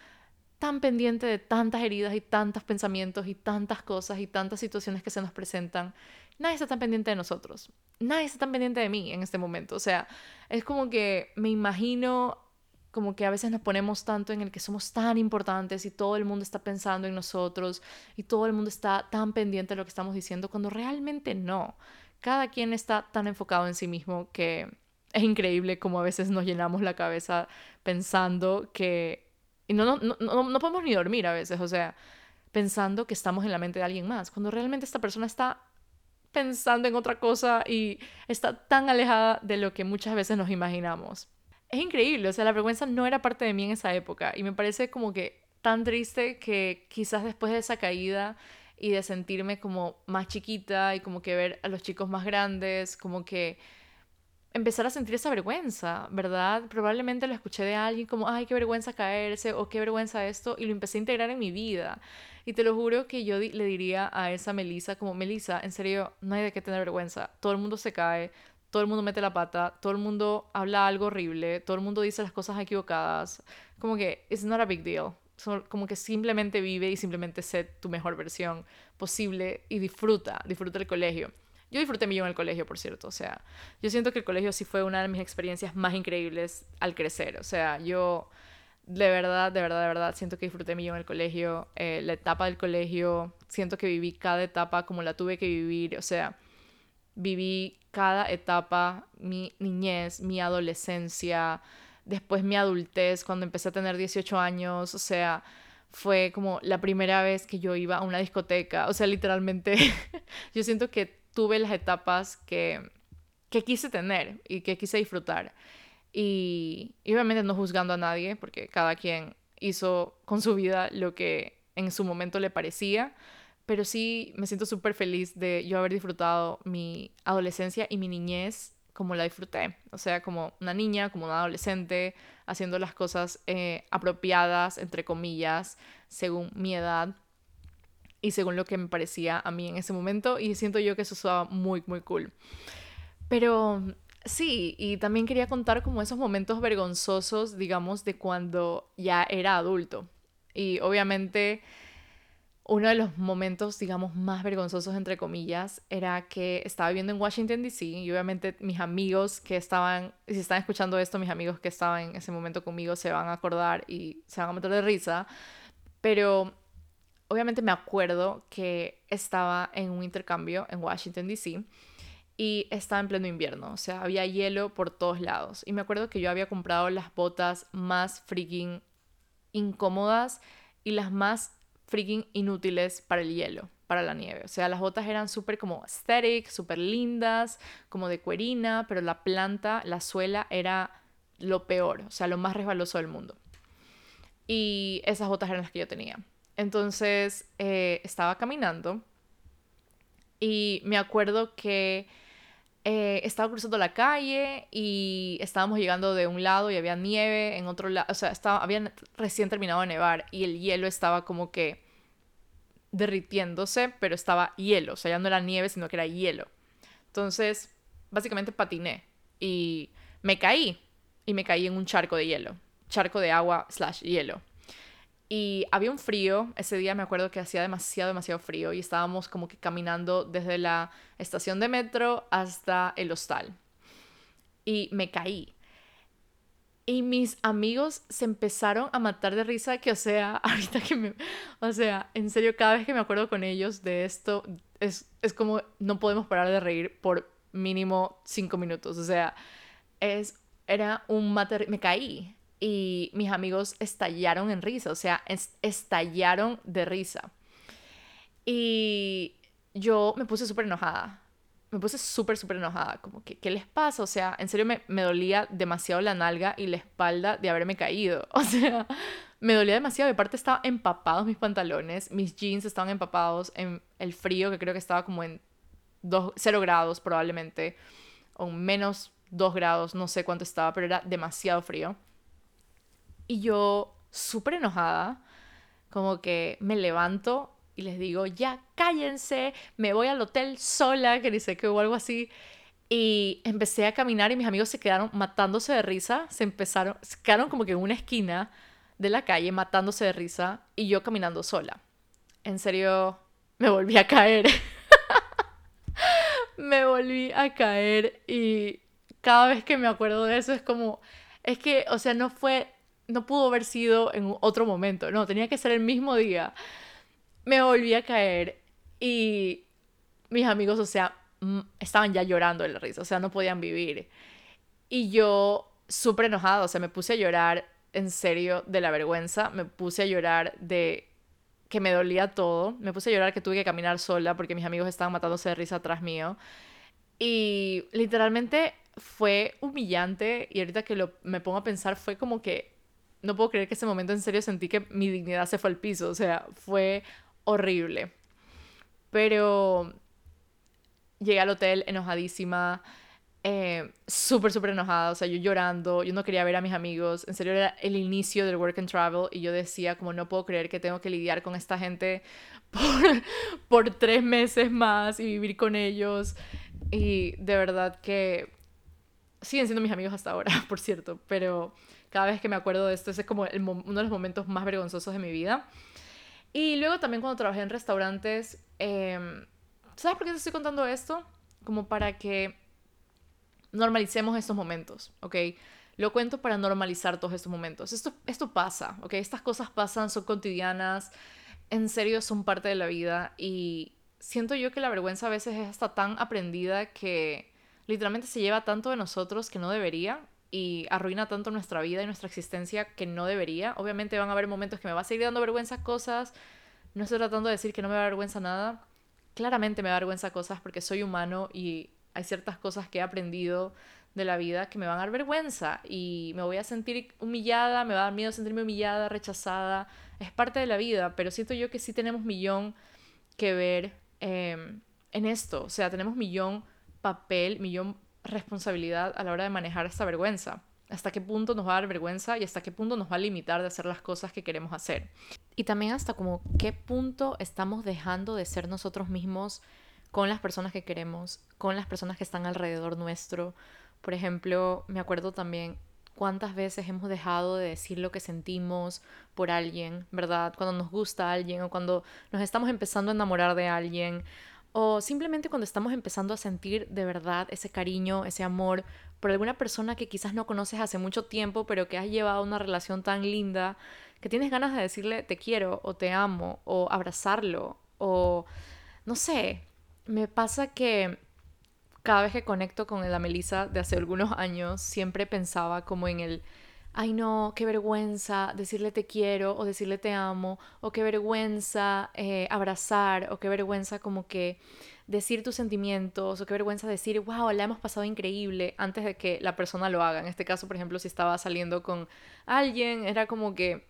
tan pendiente de tantas heridas y tantos pensamientos y tantas cosas y tantas situaciones que se nos presentan. Nadie está tan pendiente de nosotros. Nadie está tan pendiente de mí en este momento. O sea, es como que me imagino como que a veces nos ponemos tanto en el que somos tan importantes y todo el mundo está pensando en nosotros y todo el mundo está tan pendiente de lo que estamos diciendo cuando realmente no. Cada quien está tan enfocado en sí mismo que es increíble como a veces nos llenamos la cabeza pensando que... Y no, no, no, no podemos ni dormir a veces, o sea, pensando que estamos en la mente de alguien más, cuando realmente esta persona está pensando en otra cosa y está tan alejada de lo que muchas veces nos imaginamos. Es increíble, o sea, la vergüenza no era parte de mí en esa época y me parece como que tan triste que quizás después de esa caída y de sentirme como más chiquita y como que ver a los chicos más grandes, como que empezar a sentir esa vergüenza, ¿verdad? Probablemente lo escuché de alguien como, ay, qué vergüenza caerse o qué vergüenza esto y lo empecé a integrar en mi vida. Y te lo juro que yo le diría a esa Melissa como, Melissa, en serio, no hay de qué tener vergüenza. Todo el mundo se cae, todo el mundo mete la pata, todo el mundo habla algo horrible, todo el mundo dice las cosas equivocadas. Como que it's not a big deal. Como que simplemente vive y simplemente sé tu mejor versión posible y disfruta, disfruta el colegio. Yo disfruté en el colegio, por cierto. O sea, yo siento que el colegio sí fue una de mis experiencias más increíbles al crecer. O sea, yo de verdad, de verdad, de verdad, siento que disfruté en el colegio. Eh, la etapa del colegio, siento que viví cada etapa como la tuve que vivir. O sea, viví cada etapa, mi niñez, mi adolescencia, después mi adultez, cuando empecé a tener 18 años, o sea, fue como la primera vez que yo iba a una discoteca, o sea, literalmente yo siento que tuve las etapas que, que quise tener y que quise disfrutar. Y, y obviamente no juzgando a nadie, porque cada quien hizo con su vida lo que en su momento le parecía, pero sí me siento súper feliz de yo haber disfrutado mi adolescencia y mi niñez como la disfruté. O sea, como una niña, como una adolescente, haciendo las cosas eh, apropiadas, entre comillas, según mi edad y según lo que me parecía a mí en ese momento. Y siento yo que eso estaba muy, muy cool. Pero sí, y también quería contar como esos momentos vergonzosos, digamos, de cuando ya era adulto. Y obviamente uno de los momentos, digamos, más vergonzosos, entre comillas, era que estaba viviendo en Washington, D.C. y obviamente mis amigos que estaban, si están escuchando esto, mis amigos que estaban en ese momento conmigo se van a acordar y se van a meter de risa, pero obviamente me acuerdo que estaba en un intercambio en Washington, D.C. y estaba en pleno invierno, o sea, había hielo por todos lados. Y me acuerdo que yo había comprado las botas más freaking incómodas y las más freaking inútiles para el hielo, para la nieve. O sea, las botas eran súper como aesthetic, súper lindas, como de cuerina, pero la planta, la suela era lo peor, o sea, lo más resbaloso del mundo. Y esas botas eran las que yo tenía. Entonces, eh, estaba caminando y me acuerdo que eh, estaba cruzando la calle y estábamos llegando de un lado y había nieve, en otro lado, o sea, estaba, habían recién terminado de nevar y el hielo estaba como que derritiéndose, pero estaba hielo, o sea, ya no era nieve, sino que era hielo. Entonces, básicamente patiné y me caí y me caí en un charco de hielo, charco de agua slash hielo. Y había un frío, ese día me acuerdo que hacía demasiado, demasiado frío y estábamos como que caminando desde la estación de metro hasta el hostal. Y me caí. Y mis amigos se empezaron a matar de risa, que o sea, ahorita que me... O sea, en serio, cada vez que me acuerdo con ellos de esto, es, es como no podemos parar de reír por mínimo cinco minutos. O sea, es, era un mater... Me caí y mis amigos estallaron en risa, o sea, estallaron de risa. Y yo me puse súper enojada, me puse súper, súper enojada, como que, ¿qué les pasa? O sea, en serio me, me, dolía demasiado la nalga y la espalda de haberme caído, o sea, me dolía demasiado, de parte estaban empapados mis pantalones, mis jeans estaban empapados en el frío, que creo que estaba como en 0 grados probablemente, o menos 2 grados, no sé cuánto estaba, pero era demasiado frío. Y yo, súper enojada, como que me levanto y les digo, ya cállense, me voy al hotel sola, que dice que o algo así. Y empecé a caminar y mis amigos se quedaron matándose de risa, se empezaron, se quedaron como que en una esquina de la calle matándose de risa y yo caminando sola. En serio, me volví a caer. me volví a caer y cada vez que me acuerdo de eso es como, es que, o sea, no fue, no pudo haber sido en otro momento, no, tenía que ser el mismo día. Me volví a caer y mis amigos, o sea, estaban ya llorando de la risa, o sea, no podían vivir. Y yo, súper enojada, o sea, me puse a llorar en serio de la vergüenza, me puse a llorar de que me dolía todo, me puse a llorar que tuve que caminar sola porque mis amigos estaban matándose de risa atrás mío. Y literalmente fue humillante y ahorita que lo, me pongo a pensar fue como que no puedo creer que ese momento en serio sentí que mi dignidad se fue al piso, o sea, fue horrible. Pero llegué al hotel enojadísima, eh, súper, súper enojada, o sea, yo llorando, yo no quería ver a mis amigos, en serio era el inicio del work and travel y yo decía como no puedo creer que tengo que lidiar con esta gente por, por tres meses más y vivir con ellos y de verdad que siguen siendo mis amigos hasta ahora, por cierto, pero cada vez que me acuerdo de esto, ese es como uno de los momentos más vergonzosos de mi vida. Y luego también cuando trabajé en restaurantes, eh, ¿sabes por qué te estoy contando esto? Como para que normalicemos estos momentos, ¿ok? Lo cuento para normalizar todos estos momentos. Esto, esto pasa, ¿ok? Estas cosas pasan, son cotidianas, en serio son parte de la vida y siento yo que la vergüenza a veces es hasta tan aprendida que literalmente se lleva tanto de nosotros que no debería y arruina tanto nuestra vida y nuestra existencia que no debería. Obviamente van a haber momentos que me va a seguir dando vergüenza cosas. No estoy tratando de decir que no me da vergüenza nada. Claramente me da vergüenza cosas porque soy humano y hay ciertas cosas que he aprendido de la vida que me van a dar vergüenza y me voy a sentir humillada, me va a dar miedo sentirme humillada, rechazada. Es parte de la vida, pero siento yo que sí tenemos millón que ver em, en esto. O sea, tenemos millón papel, millón responsabilidad a la hora de manejar esta vergüenza. Hasta qué punto nos va a dar vergüenza y hasta qué punto nos va a limitar de hacer las cosas que queremos hacer. Y también hasta como qué punto estamos dejando de ser nosotros mismos con las personas que queremos, con las personas que están alrededor nuestro. Por ejemplo, me acuerdo también cuántas veces hemos dejado de decir lo que sentimos por alguien, ¿verdad? Cuando nos gusta alguien o cuando nos estamos empezando a enamorar de alguien o simplemente cuando estamos empezando a sentir de verdad ese cariño, ese amor por alguna persona que quizás no conoces hace mucho tiempo, pero que has llevado una relación tan linda que tienes ganas de decirle te quiero o te amo o abrazarlo o no sé, me pasa que cada vez que conecto con la Melissa de hace algunos años, siempre pensaba como en el, ay no, qué vergüenza decirle te quiero o decirle te amo, o qué vergüenza eh, abrazar, o qué vergüenza como que decir tus sentimientos, o qué vergüenza decir, wow, la hemos pasado increíble antes de que la persona lo haga. En este caso, por ejemplo, si estaba saliendo con alguien, era como que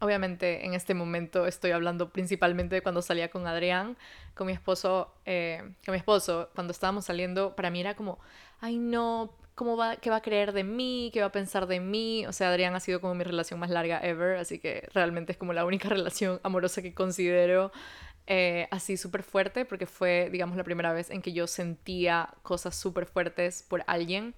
Obviamente en este momento estoy hablando principalmente de cuando salía con Adrián, con mi esposo, eh, con mi esposo, cuando estábamos saliendo, para mí era como, ay no, ¿cómo va, qué va a creer de mí? ¿Qué va a pensar de mí? O sea, Adrián ha sido como mi relación más larga ever, así que realmente es como la única relación amorosa que considero eh, así súper fuerte, porque fue, digamos, la primera vez en que yo sentía cosas súper fuertes por alguien.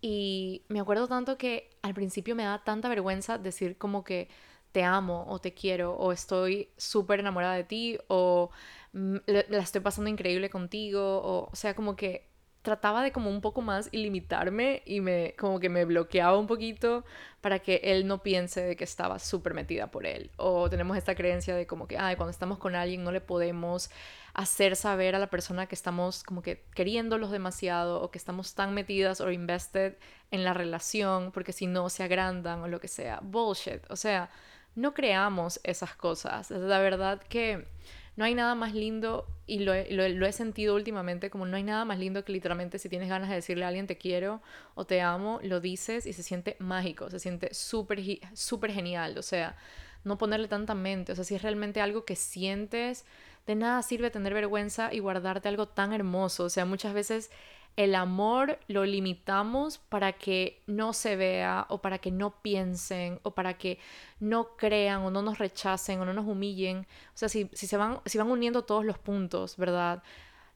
Y me acuerdo tanto que al principio me da tanta vergüenza decir como que te amo o te quiero o estoy súper enamorada de ti o mm, la estoy pasando increíble contigo o, o sea, como que trataba de como un poco más ilimitarme y me como que me bloqueaba un poquito para que él no piense de que estaba súper metida por él. O tenemos esta creencia de como que ay cuando estamos con alguien no le podemos hacer saber a la persona que estamos como que queriéndolos demasiado o que estamos tan metidas o invested en la relación porque si no se agrandan o lo que sea bullshit. O sea no creamos esas cosas. La verdad que no hay nada más lindo, y lo he, sentido últimamente, como no hay nada más lindo que literalmente si tienes ganas de decirle a alguien te quiero o te amo, lo dices y se siente mágico, se siente súper súper genial. O sea, no ponerle tanta mente. O sea, si es realmente algo que sientes, de nada sirve tener vergüenza y guardarte algo tan hermoso. O sea, muchas veces el amor lo limitamos para que no se vea o para que no piensen o para que no crean o no nos rechacen o no nos humillen. O sea, si, se van, si van uniendo todos los puntos, ¿verdad?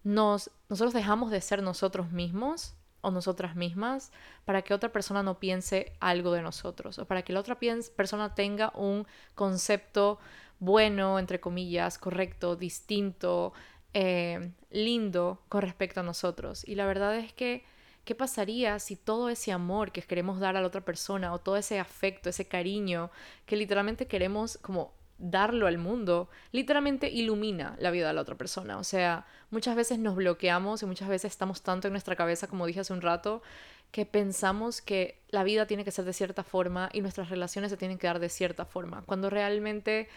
nos, nosotros dejamos de ser nosotros mismos o nosotras mismas para que otra persona no piense algo de nosotros o para que la otra persona tenga un concepto bueno, entre comillas, correcto, distinto, eh, lindo con respecto a nosotros. Y la verdad es que, ¿qué pasaría si todo ese amor que queremos dar a la otra persona o todo ese afecto, ese cariño que literalmente queremos como darlo al mundo, literalmente ilumina la vida de la otra persona. O sea, muchas veces nos bloqueamos y muchas veces estamos tanto en nuestra cabeza, como dije hace un rato, que pensamos que la vida tiene que ser de cierta forma y nuestras relaciones se tienen que dar de cierta forma, cuando realmente,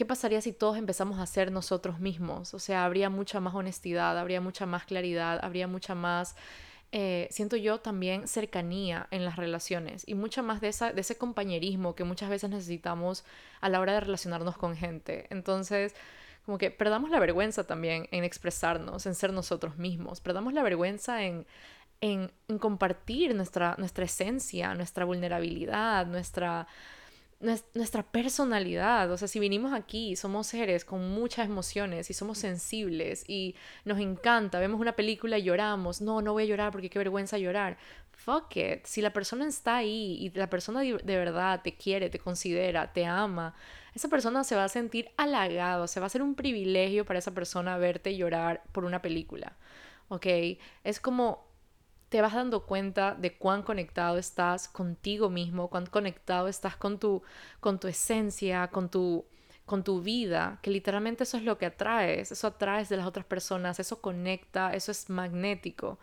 ¿qué pasaría si todos empezamos a ser nosotros mismos? O sea, habría mucha más honestidad, habría mucha más claridad, habría mucha más eh, siento yo también cercanía en las relaciones y mucha más de, ese compañerismo que muchas veces necesitamos a la hora de relacionarnos con gente. Entonces, como que perdamos la vergüenza también en expresarnos, en ser nosotros mismos, perdamos la vergüenza en, en, en compartir nuestra, nuestra esencia, nuestra vulnerabilidad, nuestra nuestra personalidad. O sea, si vinimos aquí, somos seres con muchas emociones y somos sensibles y nos encanta, vemos una película y lloramos. No, no voy a llorar porque qué vergüenza llorar. Fuck it. Si la persona está ahí y la persona de verdad te quiere, te considera, te ama, esa persona se va a sentir halagado, se va a hacer un privilegio para esa persona verte llorar por una película. ¿Ok? Es como te vas dando cuenta de cuán conectado estás contigo mismo, cuán conectado estás con tu, con tu esencia, con tu, con tu vida, que literalmente eso es lo que atraes, eso atraes de las otras personas, eso conecta, eso es magnético.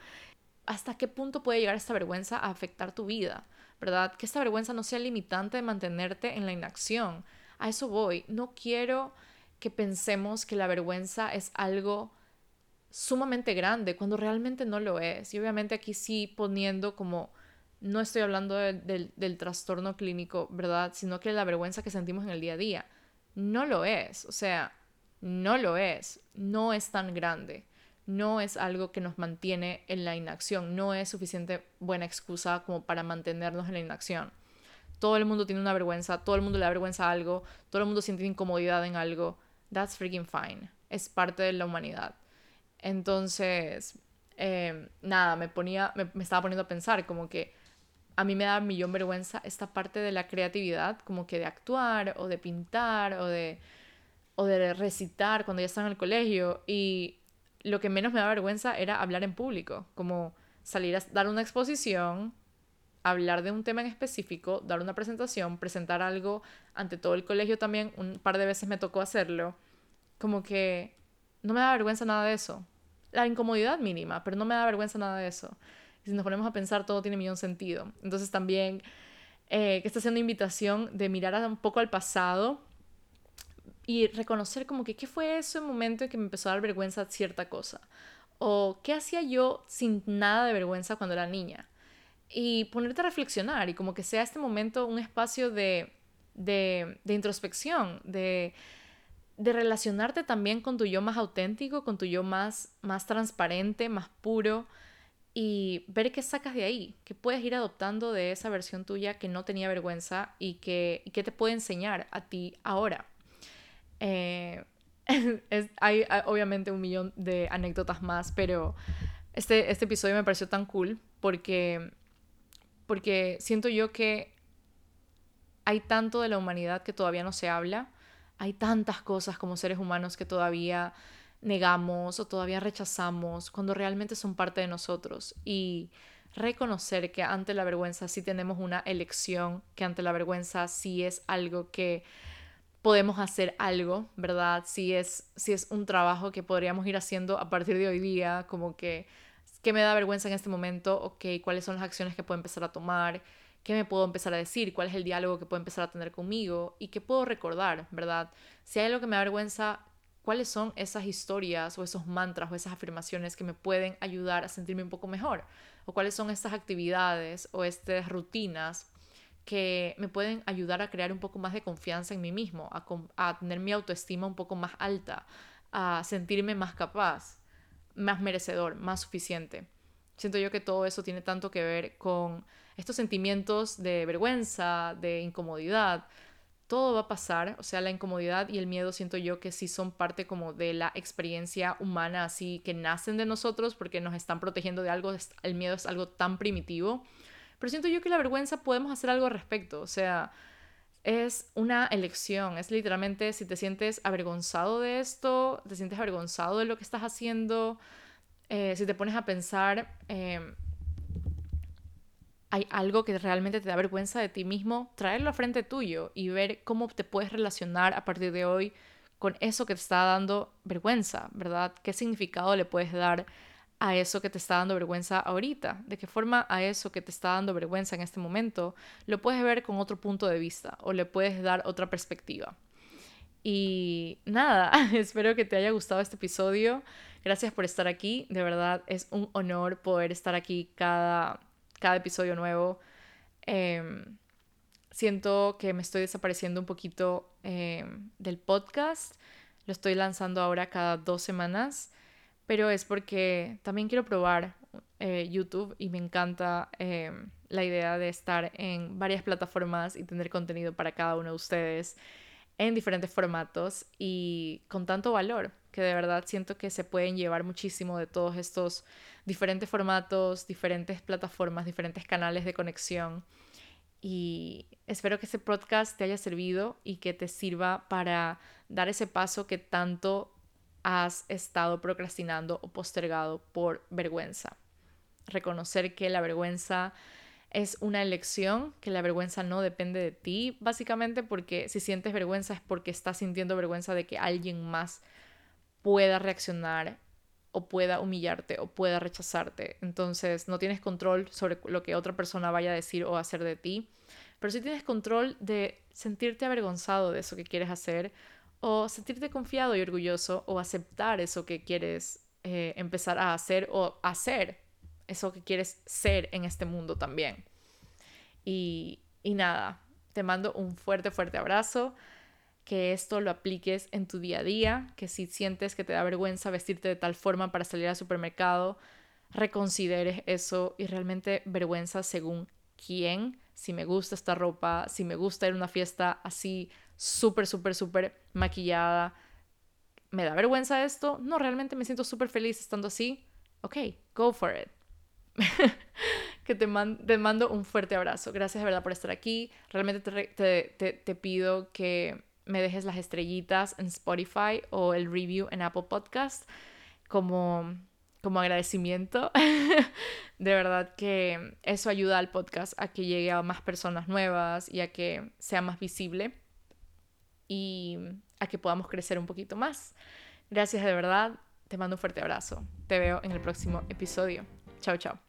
¿Hasta qué punto puede llegar esta vergüenza a afectar tu vida? ¿Verdad? Que esta vergüenza no sea limitante de mantenerte en la inacción. A eso voy. No quiero que pensemos que la vergüenza es algo sumamente grande cuando realmente no lo es. Y obviamente aquí sí poniendo como, no estoy hablando del trastorno clínico, ¿verdad? Sino que la vergüenza que sentimos en el día a día. No lo es, o sea, no lo es, no es tan grande, no es algo que nos mantiene en la inacción, no es suficiente buena excusa como para mantenernos en la inacción. Todo el mundo tiene una vergüenza, todo el mundo le da vergüenza a algo, todo el mundo siente incomodidad en algo. That's freaking fine. Es parte de la humanidad. Entonces, em, nada, me ponía, me, estaba poniendo a pensar como que a mí me da millón vergüenza esta parte de la creatividad, como que de actuar o de pintar o de, o de recitar cuando ya estaba en el colegio. Y lo que menos me da vergüenza era hablar en público, como salir a dar una exposición, hablar de un tema en específico, dar una presentación, presentar algo ante todo el colegio también, un par de veces me tocó hacerlo, como que no me da vergüenza nada de eso. La incomodidad mínima, pero no me da vergüenza nada de eso. Y si nos ponemos a pensar, todo tiene millón sentido. Entonces también, eh, que está haciendo invitación de mirar un poco al pasado y reconocer como que qué fue ese momento en que me empezó a dar vergüenza cierta cosa. O qué hacía yo sin nada de vergüenza cuando era niña. Y ponerte a reflexionar y como que sea este momento un espacio de, de, de introspección, de de relacionarte también con tu yo más auténtico, con tu yo más, más transparente, más puro y ver qué sacas de ahí, qué puedes ir adoptando de esa versión tuya que no tenía vergüenza y que, y te puede enseñar a ti ahora. Eh, hay, obviamente un millón de anécdotas más, pero este, este episodio me pareció tan cool porque, porque siento yo que hay tanto de la humanidad que todavía no se habla hay tantas cosas como seres humanos que todavía negamos o todavía rechazamos cuando realmente son parte de nosotros y reconocer que ante la vergüenza sí tenemos una elección, que ante la vergüenza sí es algo que podemos hacer algo, ¿verdad? Si es, es un trabajo que podríamos ir haciendo a partir de hoy día, como que, ¿qué me da vergüenza en este momento? Ok, ¿cuáles son las acciones que puedo empezar a tomar? Qué me puedo empezar a decir, cuál es el diálogo que puedo empezar a tener conmigo y qué puedo recordar, ¿verdad? Si hay algo que me avergüenza, cuáles son esas historias o esos mantras o esas afirmaciones que me pueden ayudar a sentirme un poco mejor, o cuáles son estas actividades o estas rutinas que me pueden ayudar a crear un poco más de confianza en mí mismo, a, a tener mi autoestima un poco más alta, a sentirme más capaz, más merecedor, más suficiente. Siento yo que todo eso tiene tanto que ver con estos sentimientos de vergüenza, de incomodidad, todo va a pasar, o sea, la incomodidad y el miedo siento yo que sí son parte como de la experiencia humana, así que nacen de nosotros porque nos están protegiendo de algo, el miedo es algo tan primitivo, pero siento yo que la vergüenza podemos hacer algo al respecto, o sea, es una elección, es literalmente si te sientes avergonzado de esto, te sientes avergonzado de lo que estás haciendo, eh, si te pones a pensar... Em, hay algo que realmente te da vergüenza de ti mismo, traerlo a frente tuyo y ver cómo te puedes relacionar a partir de hoy con eso que te está dando vergüenza, ¿verdad? ¿Qué significado le puedes dar a eso que te está dando vergüenza ahorita? ¿De qué forma a eso que te está dando vergüenza en este momento lo puedes ver con otro punto de vista o le puedes dar otra perspectiva? Y nada, espero que te haya gustado este episodio. Gracias por estar aquí. De verdad es un honor poder estar aquí cada cada episodio nuevo. Em, siento que me estoy desapareciendo un poquito em, del podcast. Lo estoy lanzando ahora cada dos semanas, pero es porque también quiero probar eh, YouTube y me encanta em, la idea de estar en varias plataformas y tener contenido para cada uno de ustedes en diferentes formatos y con tanto valor que de verdad siento que se pueden llevar muchísimo de todos estos diferentes formatos, diferentes plataformas, diferentes canales de conexión. Y espero que ese podcast te haya servido y que te sirva para dar ese paso que tanto has estado procrastinando o postergado por vergüenza. Reconocer que la vergüenza es una elección, que la vergüenza no depende de ti, básicamente porque si sientes vergüenza es porque estás sintiendo vergüenza de que alguien más pueda reaccionar o pueda humillarte o pueda rechazarte. Entonces no tienes control sobre lo que otra persona vaya a decir o hacer de ti, pero sí tienes control de sentirte avergonzado de eso que quieres hacer o sentirte confiado y orgulloso o aceptar eso que quieres eh, empezar a hacer o hacer eso que quieres ser en este mundo también. Y, y nada, te mando un fuerte, fuerte abrazo que esto lo apliques en tu día a día, que si sientes que te da vergüenza vestirte de tal forma para salir al supermercado, reconsideres eso y realmente vergüenza según quién, si me gusta esta ropa, si me gusta ir a una fiesta así súper, súper, súper maquillada, ¿me da vergüenza esto? No, realmente me siento súper feliz estando así. Ok, go for it. que te, te, mando un fuerte abrazo. Gracias de verdad por estar aquí. Realmente te, te, te pido que me dejes las estrellitas en Spotify o el review en Apple Podcast como, como agradecimiento. de verdad que eso ayuda al podcast a que llegue a más personas nuevas y a que sea más visible y a que podamos crecer un poquito más. Gracias de verdad. Te mando un fuerte abrazo. Te veo en el próximo episodio. Chao, chao.